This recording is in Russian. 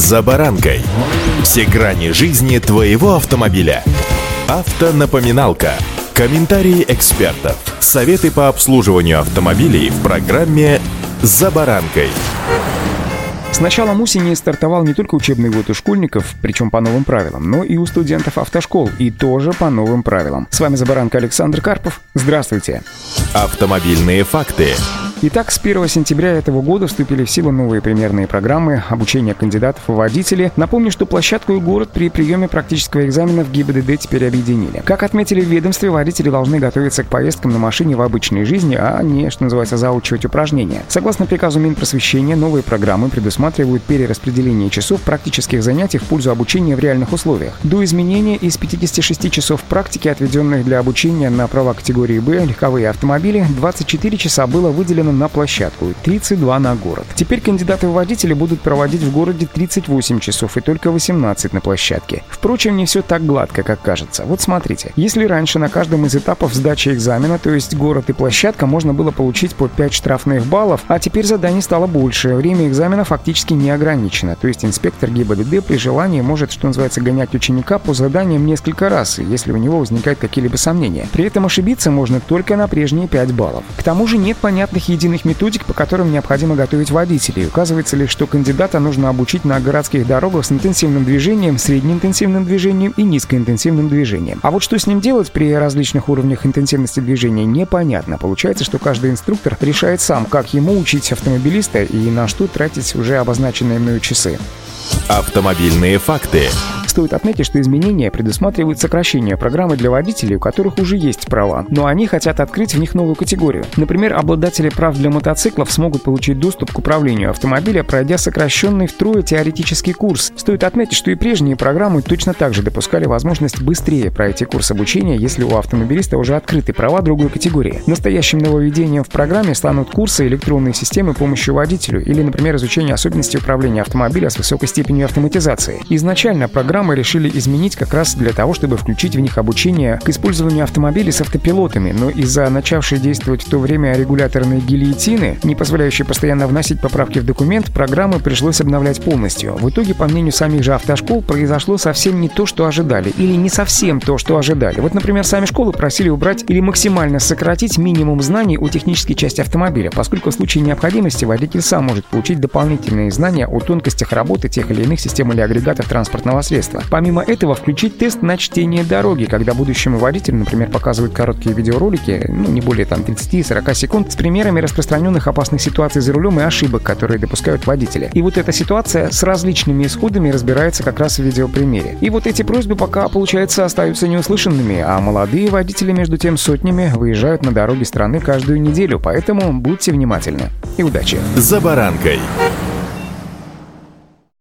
«За баранкой». Все грани жизни твоего автомобиля. Автонапоминалка. Комментарии экспертов. Советы по обслуживанию автомобилей в программе «За баранкой». С началом осени стартовал не только учебный год у школьников, причем по новым правилам, но и у студентов автошкол, и тоже по новым правилам. С вами Забаранка Александр Карпов. Здравствуйте. Автомобильные факты. Итак, с 1 сентября этого года вступили в силу новые примерные программы обучения кандидатов в водители. Напомню, что площадку и город при приеме практического экзамена в ГИБДД теперь объединили. Как отметили в ведомстве, водители должны готовиться к поездкам на машине в обычной жизни, а не, что называется, заучивать упражнения. Согласно приказу Минпросвещения, новые программы предусматривают перераспределение часов практических занятий в пользу обучения в реальных условиях. До изменения из 56 часов практики, отведенных для обучения на права категории «Б» легковые автомобили, 24 часа было выделено на площадку, 32 на город. Теперь кандидаты в водители будут проводить в городе 38 часов и только 18 на площадке. Впрочем, не все так гладко, как кажется. Вот смотрите, если раньше на каждом из этапов сдачи экзамена, то есть город и площадка, можно было получить по 5 штрафных баллов, а теперь заданий стало больше. Время экзамена фактически не ограничено, то есть инспектор ГИБДД при желании может, что называется, гонять ученика по заданиям несколько раз, если у него возникают какие-либо сомнения. При этом ошибиться можно только на прежние 5 баллов. К тому же нет понятных единиц единых методик, по которым необходимо готовить водителей. Указывается лишь, что кандидата нужно обучить на городских дорогах с интенсивным движением, среднеинтенсивным движением и низкоинтенсивным движением. А вот что с ним делать при различных уровнях интенсивности движения, непонятно. Получается, что каждый инструктор решает сам, как ему учить автомобилиста и на что тратить уже обозначенные мною часы. Автомобильные факты. Стоит отметить, что изменения предусматривают сокращение программы для водителей, у которых уже есть права, но они хотят открыть в них новую категорию. Например, обладатели прав для мотоциклов смогут получить доступ к управлению автомобиля, пройдя сокращенный втрое теоретический курс. Стоит отметить, что и прежние программы точно так же допускали возможность быстрее пройти курс обучения, если у автомобилиста уже открыты права другой категории. Настоящим нововведением в программе станут курсы электронной системы помощи водителю или, например, изучение особенностей управления автомобиля с высокой степенью автоматизации. Изначально программа программы решили изменить как раз для того, чтобы включить в них обучение к использованию автомобилей с автопилотами, но из-за начавшей действовать в то время регуляторной гильотины, не позволяющей постоянно вносить поправки в документ, программы пришлось обновлять полностью. В итоге, по мнению самих же автошкол, произошло совсем не то, что ожидали, или не совсем то, что ожидали. Вот, например, сами школы просили убрать или максимально сократить минимум знаний о технической части автомобиля, поскольку в случае необходимости водитель сам может получить дополнительные знания о тонкостях работы тех или иных систем или агрегатов транспортного средства средства. Помимо этого, включить тест на чтение дороги, когда будущему водителю, например, показывают короткие видеоролики, ну, не более там 30-40 секунд, с примерами распространенных опасных ситуаций за рулем и ошибок, которые допускают водители. И вот эта ситуация с различными исходами разбирается как раз в видеопримере. И вот эти просьбы пока, получается, остаются неуслышанными, а молодые водители, между тем, сотнями выезжают на дороги страны каждую неделю, поэтому будьте внимательны. И удачи! За баранкой!